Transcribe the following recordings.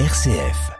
RCF.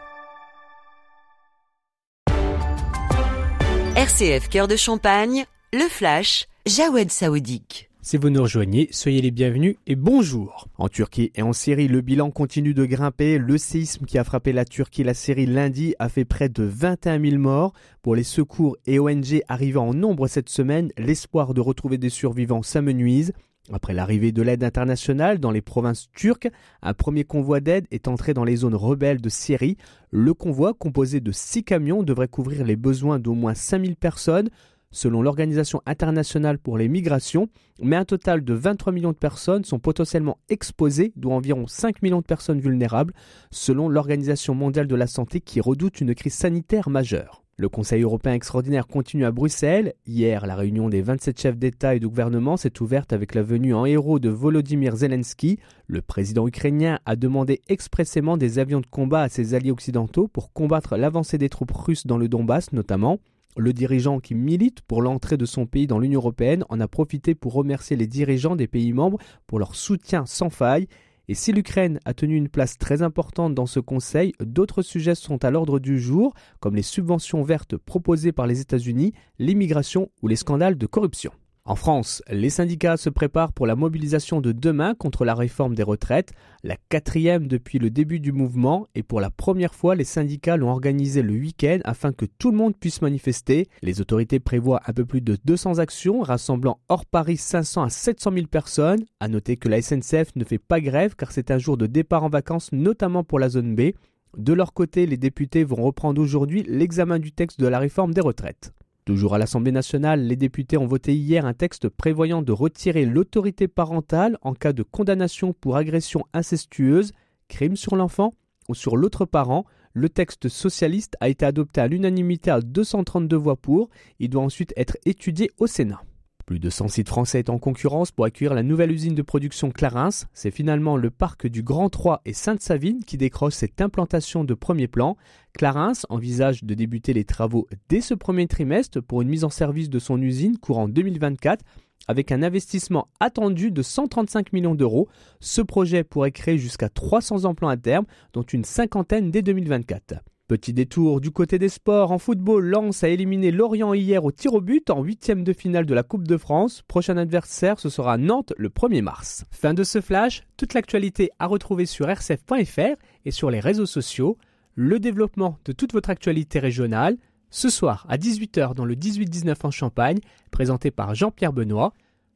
RCF Cœur de Champagne, le flash, Jawed Saoudique. Si vous nous rejoignez, soyez les bienvenus et bonjour. En Turquie et en Syrie, le bilan continue de grimper. Le séisme qui a frappé la Turquie et la Syrie lundi a fait près de 21 000 morts. Pour les secours et ONG arrivant en nombre cette semaine, l'espoir de retrouver des survivants s'amenuise. Après l'arrivée de l'aide internationale dans les provinces turques, un premier convoi d'aide est entré dans les zones rebelles de Syrie. Le convoi, composé de six camions, devrait couvrir les besoins d'au moins 5000 personnes, selon l'Organisation internationale pour les migrations, mais un total de 23 millions de personnes sont potentiellement exposées, dont environ 5 millions de personnes vulnérables, selon l'Organisation mondiale de la santé qui redoute une crise sanitaire majeure. Le Conseil européen extraordinaire continue à Bruxelles. Hier, la réunion des 27 chefs d'État et de gouvernement s'est ouverte avec la venue en héros de Volodymyr Zelensky. Le président ukrainien a demandé expressément des avions de combat à ses alliés occidentaux pour combattre l'avancée des troupes russes dans le Donbass notamment. Le dirigeant qui milite pour l'entrée de son pays dans l'Union européenne en a profité pour remercier les dirigeants des pays membres pour leur soutien sans faille et si l'Ukraine a tenu une place très importante dans ce Conseil, d'autres sujets sont à l'ordre du jour, comme les subventions vertes proposées par les États-Unis, l'immigration ou les scandales de corruption. En France, les syndicats se préparent pour la mobilisation de demain contre la réforme des retraites, la quatrième depuis le début du mouvement, et pour la première fois, les syndicats l'ont organisé le week-end afin que tout le monde puisse manifester. Les autorités prévoient un peu plus de 200 actions, rassemblant hors Paris 500 à 700 000 personnes. À noter que la SNCF ne fait pas grève car c'est un jour de départ en vacances, notamment pour la zone B. De leur côté, les députés vont reprendre aujourd'hui l'examen du texte de la réforme des retraites. Toujours à l'Assemblée nationale, les députés ont voté hier un texte prévoyant de retirer l'autorité parentale en cas de condamnation pour agression incestueuse, crime sur l'enfant ou sur l'autre parent. Le texte socialiste a été adopté à l'unanimité à 232 voix pour. Il doit ensuite être étudié au Sénat. Plus de 100 sites français est en concurrence pour accueillir la nouvelle usine de production Clarins. C'est finalement le parc du Grand Troyes et Sainte-Savine qui décroche cette implantation de premier plan. Clarins envisage de débuter les travaux dès ce premier trimestre pour une mise en service de son usine courant 2024 avec un investissement attendu de 135 millions d'euros. Ce projet pourrait créer jusqu'à 300 emplois à terme, dont une cinquantaine dès 2024. Petit détour du côté des sports. En football, Lens a éliminé Lorient hier au tir au but en huitième de finale de la Coupe de France. Prochain adversaire, ce sera Nantes le 1er mars. Fin de ce flash. Toute l'actualité à retrouver sur rcf.fr et sur les réseaux sociaux. Le développement de toute votre actualité régionale. Ce soir à 18h dans le 18-19 en Champagne, présenté par Jean-Pierre Benoît.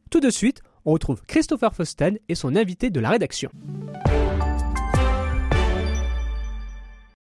Tout de suite, on retrouve Christopher Fosten et son invité de la rédaction.